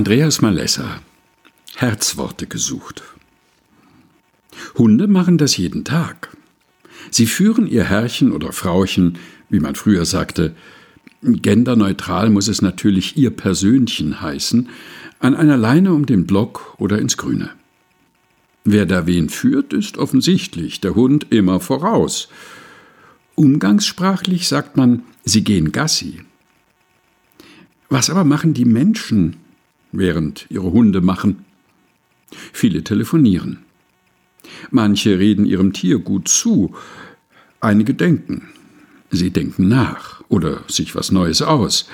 Andreas Malessa Herzworte gesucht. Hunde machen das jeden Tag. Sie führen ihr Herrchen oder Frauchen, wie man früher sagte, genderneutral muss es natürlich ihr Persönchen heißen, an einer Leine um den Block oder ins Grüne. Wer da wen führt, ist offensichtlich, der Hund immer voraus. Umgangssprachlich sagt man, sie gehen Gassi. Was aber machen die Menschen, während ihre Hunde machen. Viele telefonieren. Manche reden ihrem Tier gut zu, einige denken. Sie denken nach oder sich was Neues aus.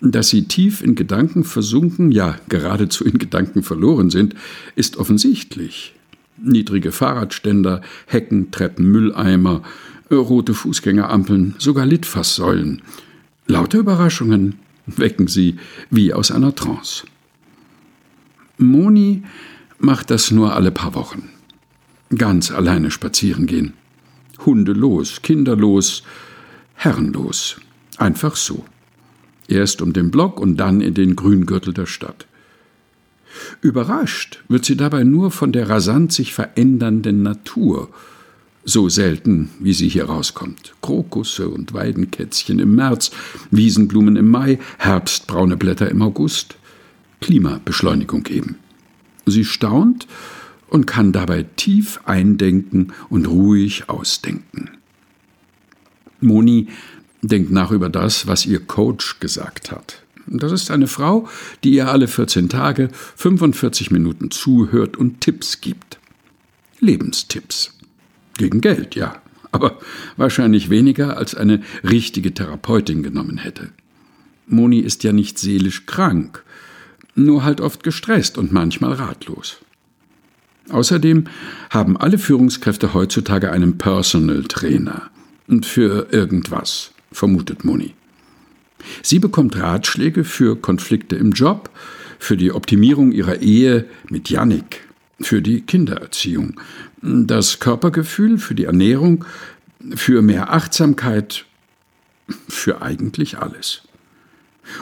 Dass sie tief in Gedanken versunken, ja geradezu in Gedanken verloren sind, ist offensichtlich. Niedrige Fahrradständer, Hecken, Treppen, Mülleimer, rote Fußgängerampeln, sogar Litfaßsäulen. Lauter Überraschungen, wecken sie wie aus einer Trance. Moni macht das nur alle paar Wochen. Ganz alleine spazieren gehen. Hundelos, kinderlos, herrenlos. Einfach so. Erst um den Block und dann in den Grüngürtel der Stadt. Überrascht wird sie dabei nur von der rasant sich verändernden Natur, so selten, wie sie hier rauskommt. Krokusse und Weidenkätzchen im März, Wiesenblumen im Mai, herbstbraune Blätter im August. Klimabeschleunigung geben. Sie staunt und kann dabei tief eindenken und ruhig ausdenken. Moni denkt nach über das, was ihr Coach gesagt hat. Das ist eine Frau, die ihr alle 14 Tage 45 Minuten zuhört und Tipps gibt. Lebenstipps. Gegen Geld, ja, aber wahrscheinlich weniger als eine richtige Therapeutin genommen hätte. Moni ist ja nicht seelisch krank, nur halt oft gestresst und manchmal ratlos. Außerdem haben alle Führungskräfte heutzutage einen Personal Trainer. Und für irgendwas, vermutet Moni. Sie bekommt Ratschläge für Konflikte im Job, für die Optimierung ihrer Ehe mit Yannick, für die Kindererziehung, das Körpergefühl, für die Ernährung, für mehr Achtsamkeit, für eigentlich alles.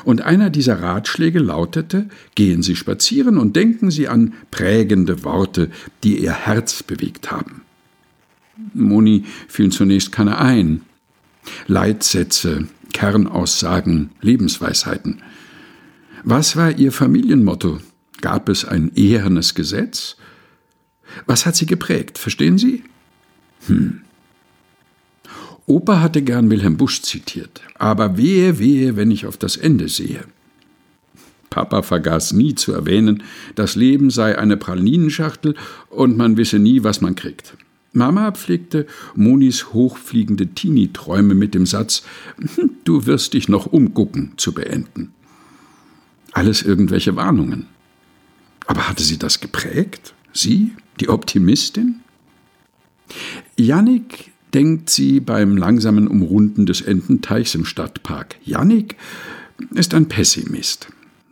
Und einer dieser Ratschläge lautete, gehen Sie spazieren und denken Sie an prägende Worte, die Ihr Herz bewegt haben. Moni fielen zunächst keine ein. Leitsätze, Kernaussagen, Lebensweisheiten. Was war Ihr Familienmotto? Gab es ein ehernes Gesetz? Was hat sie geprägt, verstehen Sie? Hm, Opa hatte gern Wilhelm Busch zitiert. Aber wehe, wehe, wenn ich auf das Ende sehe. Papa vergaß nie zu erwähnen, das Leben sei eine Pralinenschachtel und man wisse nie, was man kriegt. Mama pflegte Monis hochfliegende Teenie-Träume mit dem Satz, du wirst dich noch umgucken, zu beenden. Alles irgendwelche Warnungen. Aber hatte sie das geprägt? Sie, die Optimistin? Jannik denkt sie beim langsamen Umrunden des Ententeichs im Stadtpark. Jannik ist ein Pessimist.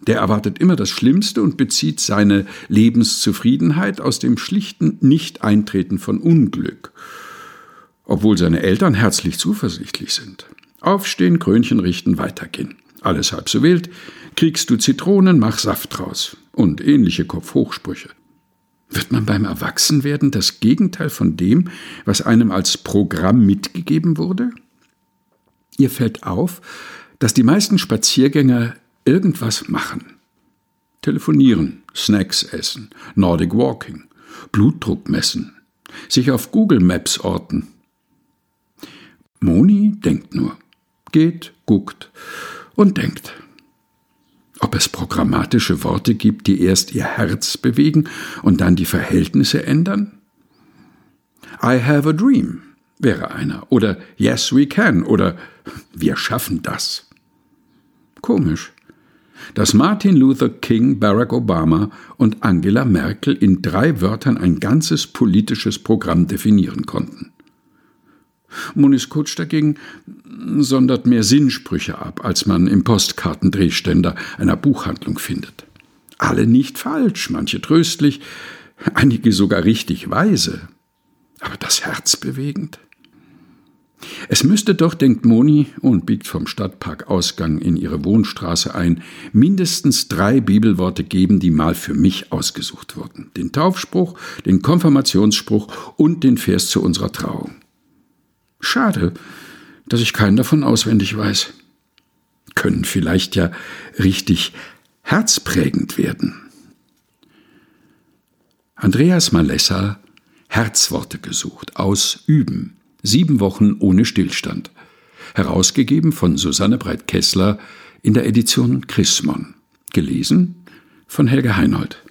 Der erwartet immer das Schlimmste und bezieht seine Lebenszufriedenheit aus dem schlichten Nicht-Eintreten von Unglück, obwohl seine Eltern herzlich zuversichtlich sind. Aufstehen, Krönchen richten, weitergehen. Alles halb so wild. Kriegst du Zitronen, mach Saft draus. Und ähnliche Kopfhochsprüche. Wird man beim Erwachsenwerden das Gegenteil von dem, was einem als Programm mitgegeben wurde? Ihr fällt auf, dass die meisten Spaziergänger irgendwas machen. Telefonieren, Snacks essen, Nordic Walking, Blutdruck messen, sich auf Google Maps orten. Moni denkt nur, geht, guckt und denkt ob es programmatische Worte gibt, die erst ihr Herz bewegen und dann die Verhältnisse ändern? I have a dream wäre einer oder Yes we can oder Wir schaffen das. Komisch, dass Martin Luther King, Barack Obama und Angela Merkel in drei Wörtern ein ganzes politisches Programm definieren konnten. Monis Kutsch dagegen sondert mehr Sinnsprüche ab, als man im Postkartendrehständer einer Buchhandlung findet. Alle nicht falsch, manche tröstlich, einige sogar richtig weise. Aber das Herz bewegend? Es müsste doch, denkt Moni und biegt vom Stadtparkausgang in ihre Wohnstraße ein, mindestens drei Bibelworte geben, die mal für mich ausgesucht wurden. Den Taufspruch, den Konfirmationsspruch und den Vers zu unserer Trauung. Schade, dass ich keinen davon auswendig weiß. Können vielleicht ja richtig herzprägend werden. Andreas Malessa Herzworte gesucht aus Üben. Sieben Wochen ohne Stillstand. Herausgegeben von Susanne Breit-Kessler in der Edition Chrismon. Gelesen von Helge Heinold.